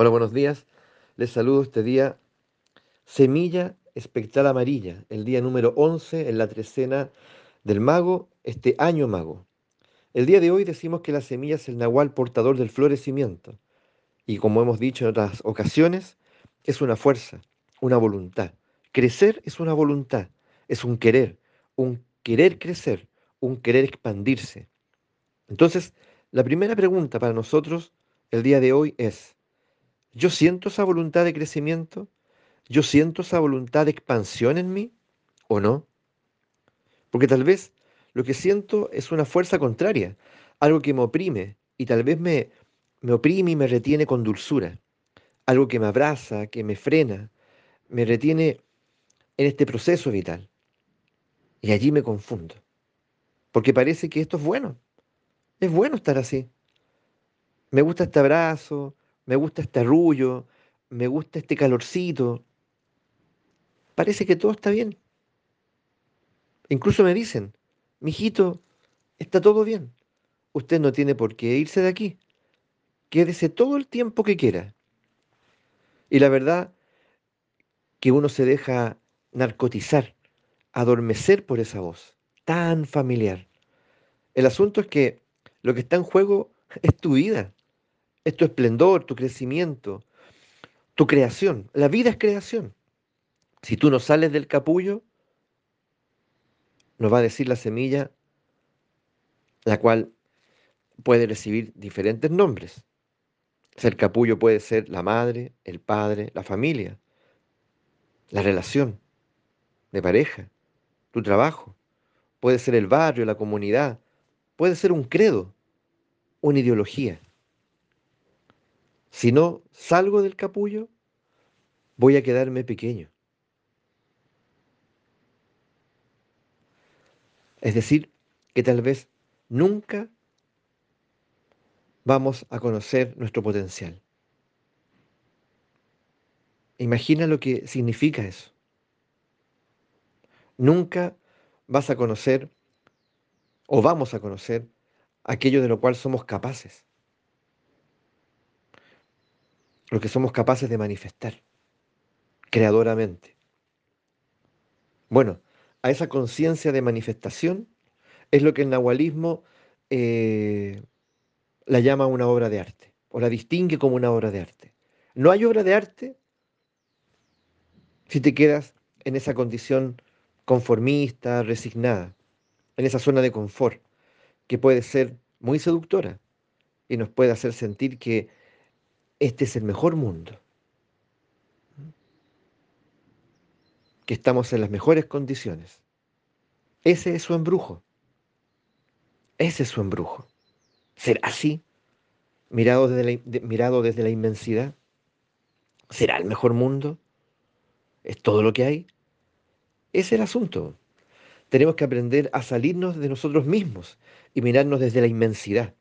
Hola, buenos días. Les saludo este día. Semilla espectral amarilla, el día número 11 en la trecena del mago, este año mago. El día de hoy decimos que la semilla es el nahual portador del florecimiento. Y como hemos dicho en otras ocasiones, es una fuerza, una voluntad. Crecer es una voluntad, es un querer, un querer crecer, un querer expandirse. Entonces, la primera pregunta para nosotros el día de hoy es, ¿Yo siento esa voluntad de crecimiento? ¿Yo siento esa voluntad de expansión en mí o no? Porque tal vez lo que siento es una fuerza contraria, algo que me oprime y tal vez me, me oprime y me retiene con dulzura, algo que me abraza, que me frena, me retiene en este proceso vital. Y allí me confundo, porque parece que esto es bueno, es bueno estar así. Me gusta este abrazo, me gusta este arrullo, me gusta este calorcito. Parece que todo está bien. Incluso me dicen, mijito, está todo bien. Usted no tiene por qué irse de aquí. Quédese todo el tiempo que quiera. Y la verdad que uno se deja narcotizar, adormecer por esa voz tan familiar. El asunto es que lo que está en juego es tu vida, es tu esplendor, tu crecimiento, tu creación. La vida es creación. Si tú no sales del capullo, nos va a decir la semilla, la cual puede recibir diferentes nombres. El capullo puede ser la madre, el padre, la familia, la relación de pareja, tu trabajo. Puede ser el barrio, la comunidad. Puede ser un credo, una ideología. Si no salgo del capullo, voy a quedarme pequeño. Es decir, que tal vez nunca vamos a conocer nuestro potencial. Imagina lo que significa eso. Nunca vas a conocer o vamos a conocer aquello de lo cual somos capaces lo que somos capaces de manifestar creadoramente. Bueno, a esa conciencia de manifestación es lo que el nahualismo eh, la llama una obra de arte, o la distingue como una obra de arte. No hay obra de arte si te quedas en esa condición conformista, resignada, en esa zona de confort, que puede ser muy seductora y nos puede hacer sentir que este es el mejor mundo, que estamos en las mejores condiciones. Ese es su embrujo. Ese es su embrujo. ¿Será así? Mirado desde la, mirado desde la inmensidad. ¿Será el mejor mundo? ¿Es todo lo que hay? Es el asunto. Tenemos que aprender a salirnos de nosotros mismos y mirarnos desde la inmensidad,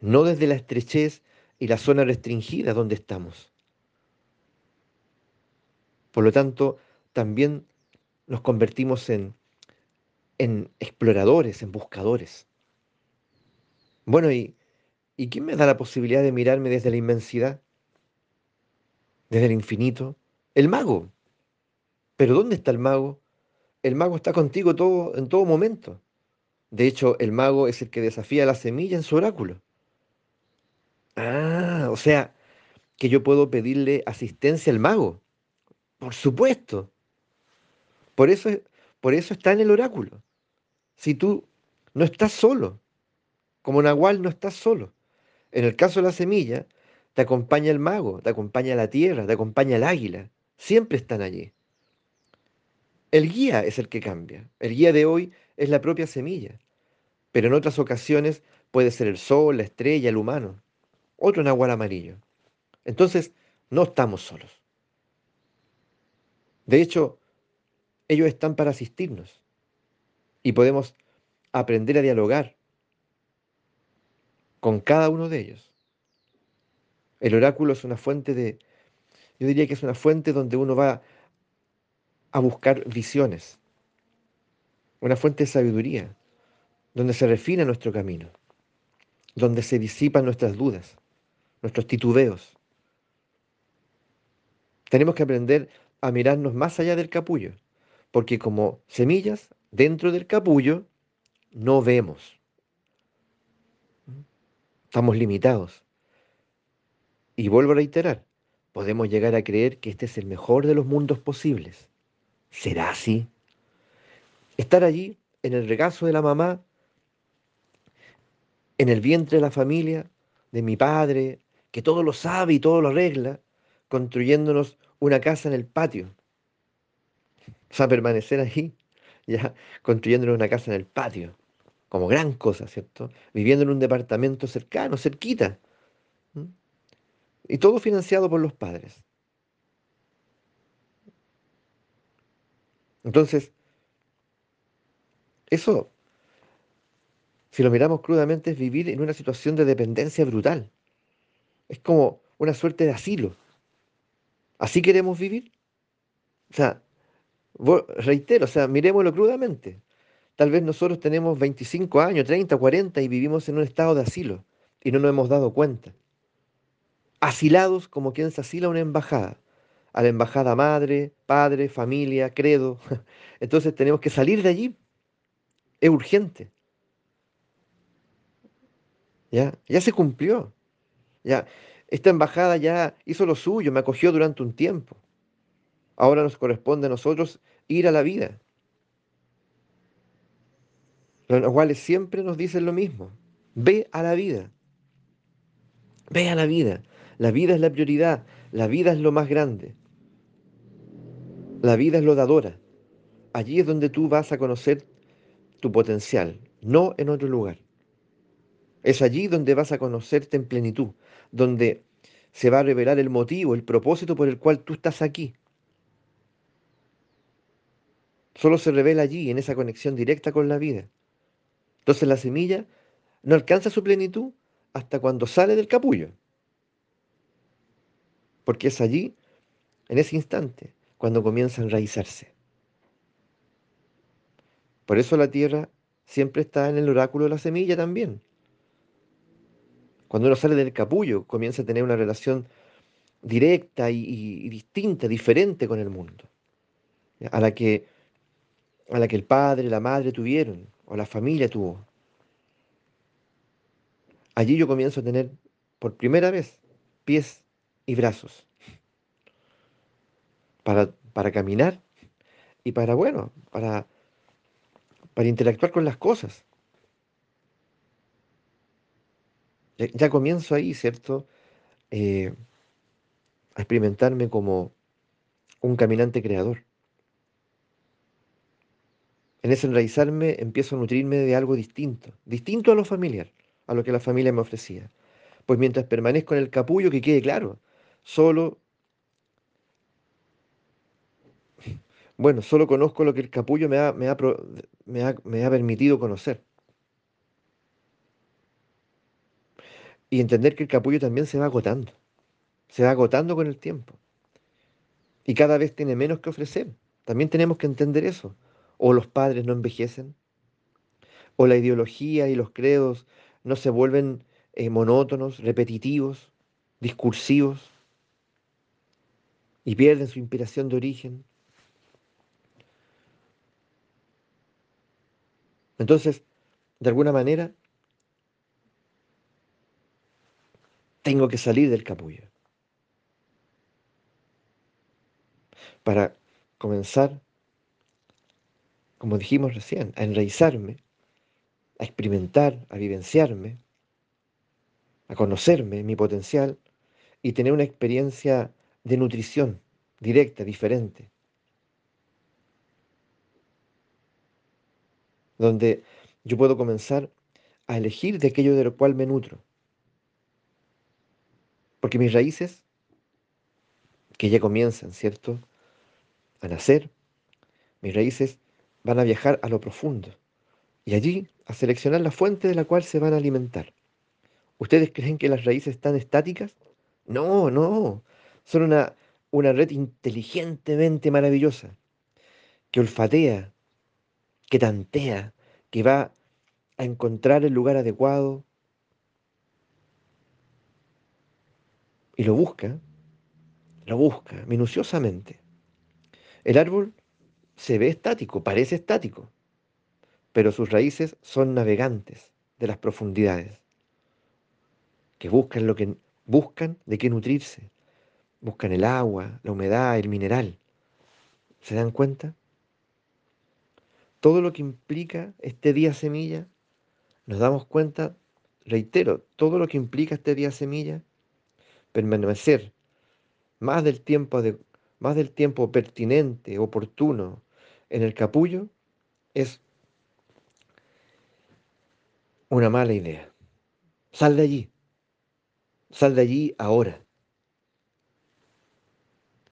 no desde la estrechez y la zona restringida donde estamos. Por lo tanto, también nos convertimos en, en exploradores, en buscadores. Bueno, ¿y, ¿y quién me da la posibilidad de mirarme desde la inmensidad? Desde el infinito. El mago. Pero ¿dónde está el mago? El mago está contigo todo, en todo momento. De hecho, el mago es el que desafía la semilla en su oráculo. Ah, o sea, que yo puedo pedirle asistencia al mago. Por supuesto. Por eso, por eso está en el oráculo. Si tú no estás solo, como Nahual no estás solo. En el caso de la semilla, te acompaña el mago, te acompaña la tierra, te acompaña el águila. Siempre están allí. El guía es el que cambia. El guía de hoy es la propia semilla. Pero en otras ocasiones puede ser el sol, la estrella, el humano otro nahual amarillo. Entonces, no estamos solos. De hecho, ellos están para asistirnos y podemos aprender a dialogar con cada uno de ellos. El oráculo es una fuente de, yo diría que es una fuente donde uno va a buscar visiones, una fuente de sabiduría, donde se refina nuestro camino, donde se disipan nuestras dudas nuestros titubeos. Tenemos que aprender a mirarnos más allá del capullo, porque como semillas dentro del capullo no vemos. Estamos limitados. Y vuelvo a reiterar, podemos llegar a creer que este es el mejor de los mundos posibles. ¿Será así? Estar allí, en el regazo de la mamá, en el vientre de la familia, de mi padre, que todo lo sabe y todo lo arregla, construyéndonos una casa en el patio. O sea, permanecer ahí, ya construyéndonos una casa en el patio, como gran cosa, ¿cierto? Viviendo en un departamento cercano, cerquita. Y todo financiado por los padres. Entonces, eso, si lo miramos crudamente, es vivir en una situación de dependencia brutal. Es como una suerte de asilo. ¿Así queremos vivir? O sea, reitero, o sea, miremoslo crudamente. Tal vez nosotros tenemos 25 años, 30, 40 y vivimos en un estado de asilo y no nos hemos dado cuenta. Asilados como quien se asila a una embajada. A la embajada madre, padre, familia, credo. Entonces tenemos que salir de allí. Es urgente. Ya, ya se cumplió. Ya, esta embajada ya hizo lo suyo, me acogió durante un tiempo. Ahora nos corresponde a nosotros ir a la vida. Los cuales siempre nos dicen lo mismo. Ve a la vida. Ve a la vida. La vida es la prioridad. La vida es lo más grande. La vida es lo dadora. Allí es donde tú vas a conocer tu potencial, no en otro lugar. Es allí donde vas a conocerte en plenitud, donde se va a revelar el motivo, el propósito por el cual tú estás aquí. Solo se revela allí, en esa conexión directa con la vida. Entonces la semilla no alcanza su plenitud hasta cuando sale del capullo. Porque es allí, en ese instante, cuando comienza a enraizarse. Por eso la tierra siempre está en el oráculo de la semilla también. Cuando uno sale del capullo, comienza a tener una relación directa y, distinta, diferente con el mundo, a la, que, a la que el padre, la madre tuvieron, o la familia tuvo. Allí yo comienzo a tener por primera vez pies y brazos para, para caminar y para, bueno, para, para interactuar con las cosas. Ya, comienzo ahí, ¿cierto? Eh, a experimentarme como un caminante creador. En ese enraizarme empiezo a nutrirme de algo distinto, distinto a lo familiar, a lo que la familia me ofrecía. Pues mientras permanezco en el capullo, que quede claro, solo, bueno, solo conozco lo que el capullo me me me ha permitido conocer. Y entender que el capullo también se va agotando. Se va agotando con el tiempo. Y cada vez tiene menos que ofrecer. También tenemos que entender eso. O los padres no envejecen. O la ideología y los credos no se vuelven eh, monótonos, repetitivos, discursivos. Y pierden su inspiración de origen. Entonces, de alguna manera, tengo que salir del capullo. Para comenzar, como dijimos recién, a enraizarme, a experimentar, a vivenciarme, a conocerme, mi potencial y tener una experiencia de nutrición directa, diferente. Donde yo puedo comenzar a elegir de aquello de lo cual me nutro. Porque mis raíces, que ya comienzan, ¿cierto? A nacer, mis raíces van a viajar a lo profundo y allí a seleccionar la fuente de la cual se van a alimentar. ¿Ustedes creen que las raíces están estáticas? No, no. Son una, una red inteligentemente maravillosa que olfatea, que tantea, que va a encontrar el lugar adecuado, y lo busca, lo busca minuciosamente. El árbol se ve estático, parece estático, pero sus raíces son navegantes de las profundidades, que buscan lo que buscan de qué nutrirse, buscan el agua, la humedad, el mineral. ¿Se dan cuenta? Todo lo que implica este día semilla, nos damos cuenta, reitero, todo lo que implica este día semilla, permanecer más del tiempo, de, más del tiempo pertinente, oportuno en el capullo, es una mala idea. Sal de allí. Sal de allí ahora.